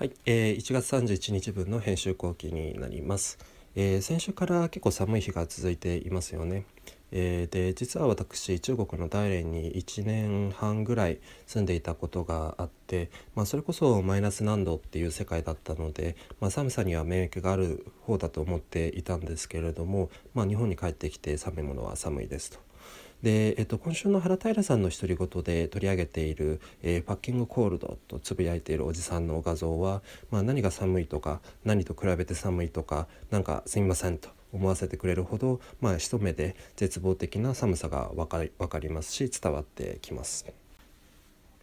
はい、えー、1月31日分の編集後期になります、えー、先週から結構寒い日が続いていますよね、えー、で実は私中国の大連に1年半ぐらい住んでいたことがあって、まあ、それこそマイナス何度っていう世界だったので、まあ、寒さには免疫がある方だと思っていたんですけれども、まあ、日本に帰ってきて寒いものは寒いですと。で、えっと、今週の原平さんの独り言で取り上げている「えー、パッキングコールド」とつぶやいているおじさんの画像は、まあ、何が寒いとか何と比べて寒いとかなんかすみませんと思わせてくれるほど、まあ、一目で絶望的な寒さが分かり分かりますし伝わってきます。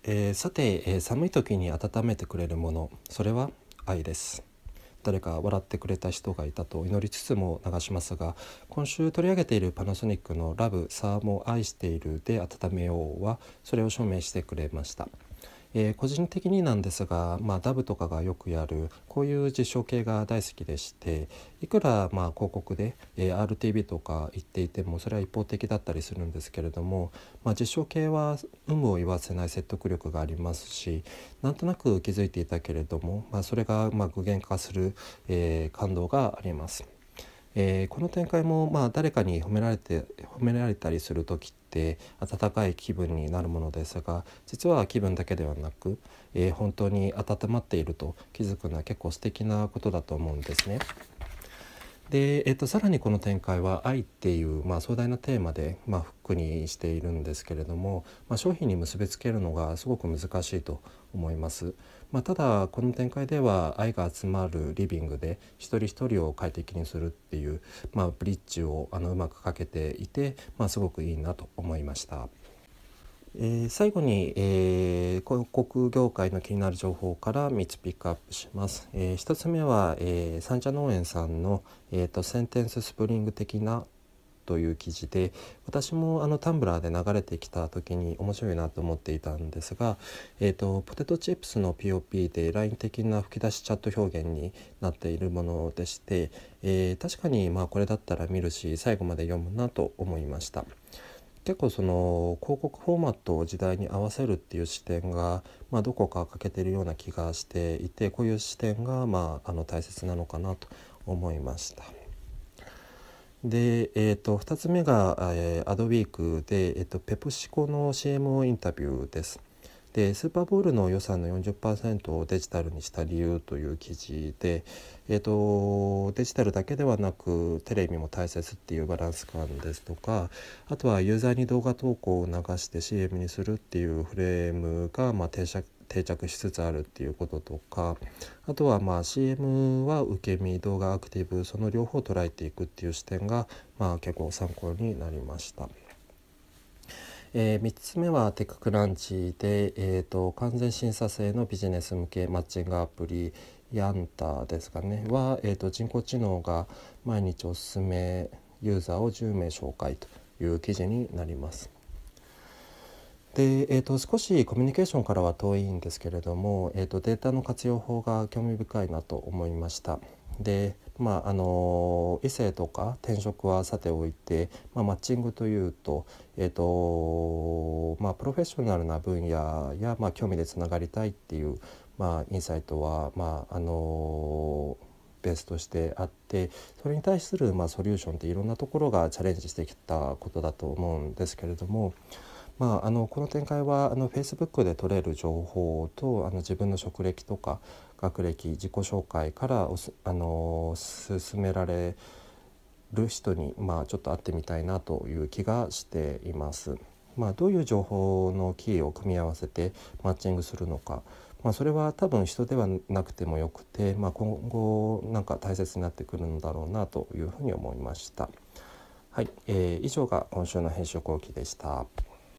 えー、さて、えー、寒い時に温めてくれるものそれは愛です。誰か笑ってくれた人がいたと祈りつつも流しますが今週取り上げているパナソニックの「ラブ・サーモ愛している」で温めようはそれを証明してくれました。えー、個人的になんですが、まあ、ダブとかがよくやるこういう実証系が大好きでしていくらまあ広告で、えー、RTV とか言っていてもそれは一方的だったりするんですけれども、まあ、実証系は有無を言わせない説得力がありますしなんとなく気づいていたけれども、まあ、それがま具現化する、えー、感動があります。えー、この展開もまあ誰かに褒められて褒められたりする時って温かい気分になるものですが実は気分だけではなく、えー、本当に温まっていると気づくのは結構素敵なことだと思うんですね。で、えっと、さらにこの展開は愛っていう、まあ、壮大なテーマで、まあ、フックにしているんですけれども、まあ、商品に結びつけるのがすごく難しいと思います。まあ、ただこの展開では愛が集まるリビングで一人一人を快適にするっていう、まあ、ブリッジをあのうまくかけていて、まあ、すごくいいなと思いました。えー、最後に、えー、広告業界の気になる情報から3つピックアップします。えー、1つ目は、えー、三茶農園さんの、えーと、センテンス・スプリング的なという記事で私もあの Tumblr で流れてきた時に面白いなと思っていたんですが、えーと、ポテトチップスの POP でライン的な吹き出しチャット表現になっているものでして、えー、確かにまあこれだったら見るし最後まで読むなと思いました。結構その広告フォーマットを時代に合わせるっていう視点が、まあ、どこか欠けてるような気がしていてこういう視点が、まあ、あの大切なのかなと思いました。で、えーと、2つ目が、えー、アドウィークで、えーと、ペプシコの CM インタビューです。でスーパーボールの予算の40%をデジタルにした理由という記事で、えーと、デジタルだけではなくテレビも大切っていうバランス感ですとかあとはユーザーに動画投稿を流して CM にするっていうフレームが、まあ、定着定着しつつあるっていうこととかあとはまあ CM は受け身動画アクティブその両方を捉えていくっていう視点が、まあ、結構参考になりました。えー、3つ目はテッククランチで、えーと、完全審査制のビジネス向けマッチングアプリヤンタですかねは、えーと、人工知能が毎日おすすめユーザーを10名紹介という記事になります。で、えーと、少しコミュニケーションからは遠いんですけれども、えーとデータの活用法が興味深いなと思いました。でまああの異性とか転職はさておいて、まあ、マッチングというと,、えーとまあ、プロフェッショナルな分野や、まあ、興味でつながりたいっていう、まあ、インサイトは、まああのベースとしてあってそれに対する、まあ、ソリューションっていろんなところがチャレンジしてきたことだと思うんですけれども。まあ、あのこの展開はあの Facebook で取れる情報とあの自分の職歴とか学歴自己紹介からあの進められる人に、まあ、ちょっと会ってみたいなという気がしています。まあ、どういう情報のキーを組み合わせてマッチングするのか、まあ、それは多分人ではなくてもよくて、まあ、今後なんか大切になってくるんだろうなというふうに思いました。はい、えー、以上が今週の編集後期でした。